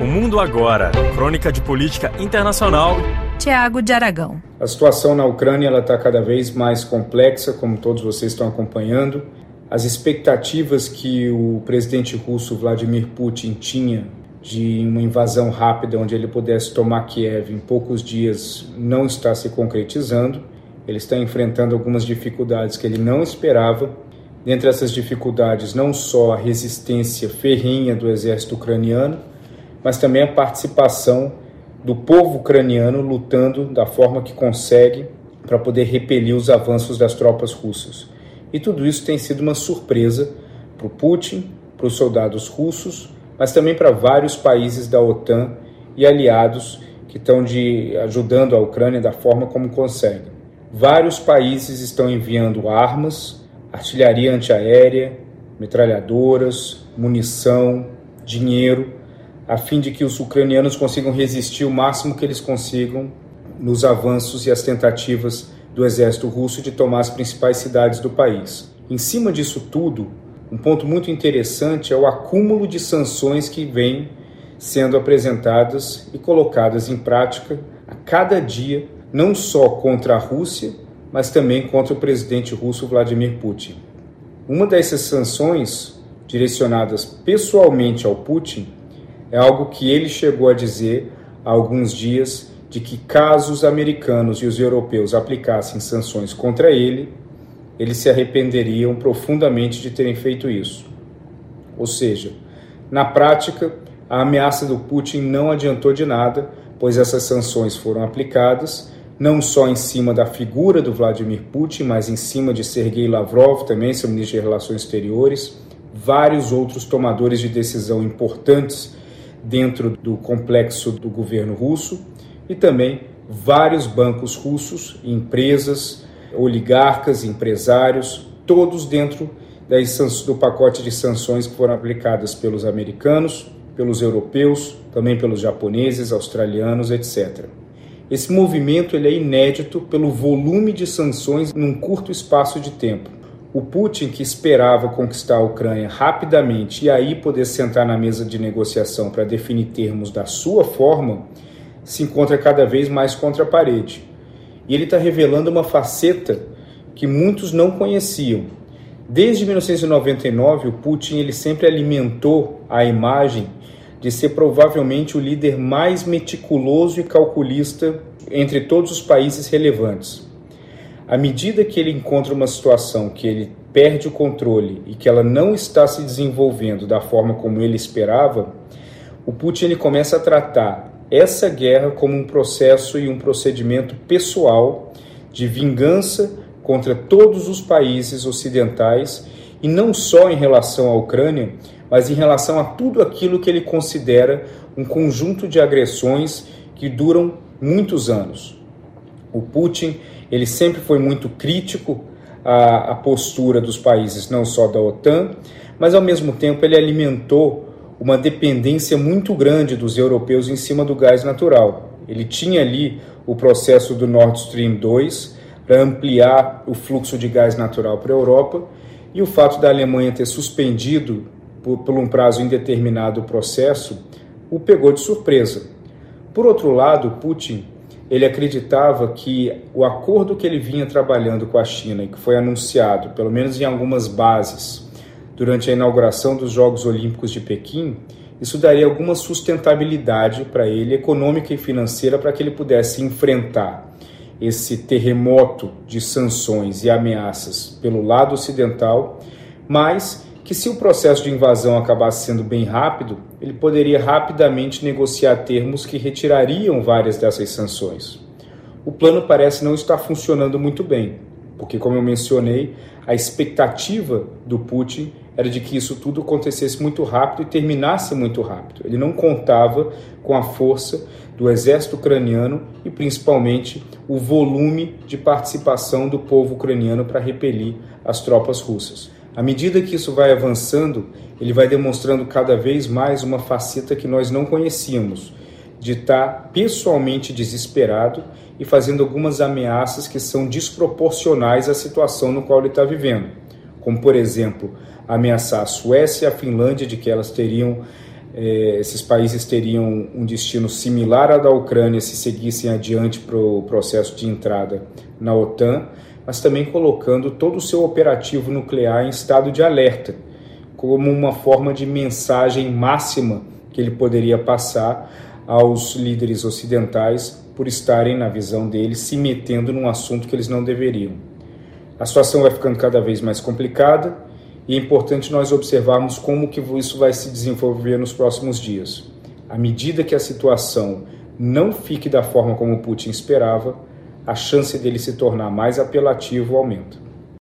O Mundo Agora, crônica de política internacional. Tiago de Aragão. A situação na Ucrânia está cada vez mais complexa, como todos vocês estão acompanhando. As expectativas que o presidente russo Vladimir Putin tinha de uma invasão rápida onde ele pudesse tomar Kiev em poucos dias não está se concretizando. Ele está enfrentando algumas dificuldades que ele não esperava. Dentre essas dificuldades, não só a resistência ferrenha do exército ucraniano, mas também a participação do povo ucraniano lutando da forma que consegue para poder repelir os avanços das tropas russas. E tudo isso tem sido uma surpresa para o Putin, para os soldados russos, mas também para vários países da OTAN e aliados que estão de, ajudando a Ucrânia da forma como conseguem. Vários países estão enviando armas, artilharia antiaérea, metralhadoras, munição, dinheiro a fim de que os ucranianos consigam resistir o máximo que eles consigam nos avanços e as tentativas do exército russo de tomar as principais cidades do país. Em cima disso tudo, um ponto muito interessante é o acúmulo de sanções que vem sendo apresentadas e colocadas em prática a cada dia, não só contra a Rússia, mas também contra o presidente russo Vladimir Putin. Uma dessas sanções, direcionadas pessoalmente ao Putin, é algo que ele chegou a dizer há alguns dias de que caso os americanos e os europeus aplicassem sanções contra ele, eles se arrependeriam profundamente de terem feito isso. Ou seja, na prática, a ameaça do Putin não adiantou de nada, pois essas sanções foram aplicadas não só em cima da figura do Vladimir Putin, mas em cima de Sergei Lavrov, também seu ministro de Relações Exteriores, vários outros tomadores de decisão importantes dentro do complexo do governo russo e também vários bancos russos, empresas, oligarcas, empresários, todos dentro do pacote de sanções que foram aplicadas pelos americanos, pelos europeus, também pelos japoneses, australianos, etc. Esse movimento ele é inédito pelo volume de sanções num curto espaço de tempo. O Putin, que esperava conquistar a Ucrânia rapidamente e aí poder sentar na mesa de negociação para definir termos da sua forma, se encontra cada vez mais contra a parede. E ele está revelando uma faceta que muitos não conheciam. Desde 1999, o Putin ele sempre alimentou a imagem de ser provavelmente o líder mais meticuloso e calculista entre todos os países relevantes. À medida que ele encontra uma situação que ele perde o controle e que ela não está se desenvolvendo da forma como ele esperava, o Putin ele começa a tratar essa guerra como um processo e um procedimento pessoal de vingança contra todos os países ocidentais e não só em relação à Ucrânia, mas em relação a tudo aquilo que ele considera um conjunto de agressões que duram muitos anos. O Putin ele sempre foi muito crítico à, à postura dos países, não só da OTAN, mas ao mesmo tempo ele alimentou uma dependência muito grande dos europeus em cima do gás natural. Ele tinha ali o processo do Nord Stream 2 para ampliar o fluxo de gás natural para a Europa e o fato da Alemanha ter suspendido por, por um prazo indeterminado o processo o pegou de surpresa. Por outro lado, Putin ele acreditava que o acordo que ele vinha trabalhando com a China e que foi anunciado, pelo menos em algumas bases, durante a inauguração dos Jogos Olímpicos de Pequim, isso daria alguma sustentabilidade para ele, econômica e financeira, para que ele pudesse enfrentar esse terremoto de sanções e ameaças pelo lado ocidental, mas que se o processo de invasão acabasse sendo bem rápido, ele poderia rapidamente negociar termos que retirariam várias dessas sanções. O plano parece não estar funcionando muito bem, porque, como eu mencionei, a expectativa do Putin era de que isso tudo acontecesse muito rápido e terminasse muito rápido. Ele não contava com a força do exército ucraniano e principalmente o volume de participação do povo ucraniano para repelir as tropas russas. À medida que isso vai avançando, ele vai demonstrando cada vez mais uma faceta que nós não conhecíamos, de estar pessoalmente desesperado e fazendo algumas ameaças que são desproporcionais à situação no qual ele está vivendo. Como, por exemplo, ameaçar a Suécia e a Finlândia de que elas teriam é, esses países teriam um destino similar ao da Ucrânia se seguissem adiante para o processo de entrada na OTAN, mas também colocando todo o seu operativo nuclear em estado de alerta, como uma forma de mensagem máxima que ele poderia passar aos líderes ocidentais por estarem, na visão deles, se metendo num assunto que eles não deveriam. A situação vai ficando cada vez mais complicada e é importante nós observarmos como que isso vai se desenvolver nos próximos dias. À medida que a situação não fique da forma como Putin esperava, a chance dele se tornar mais apelativo aumenta.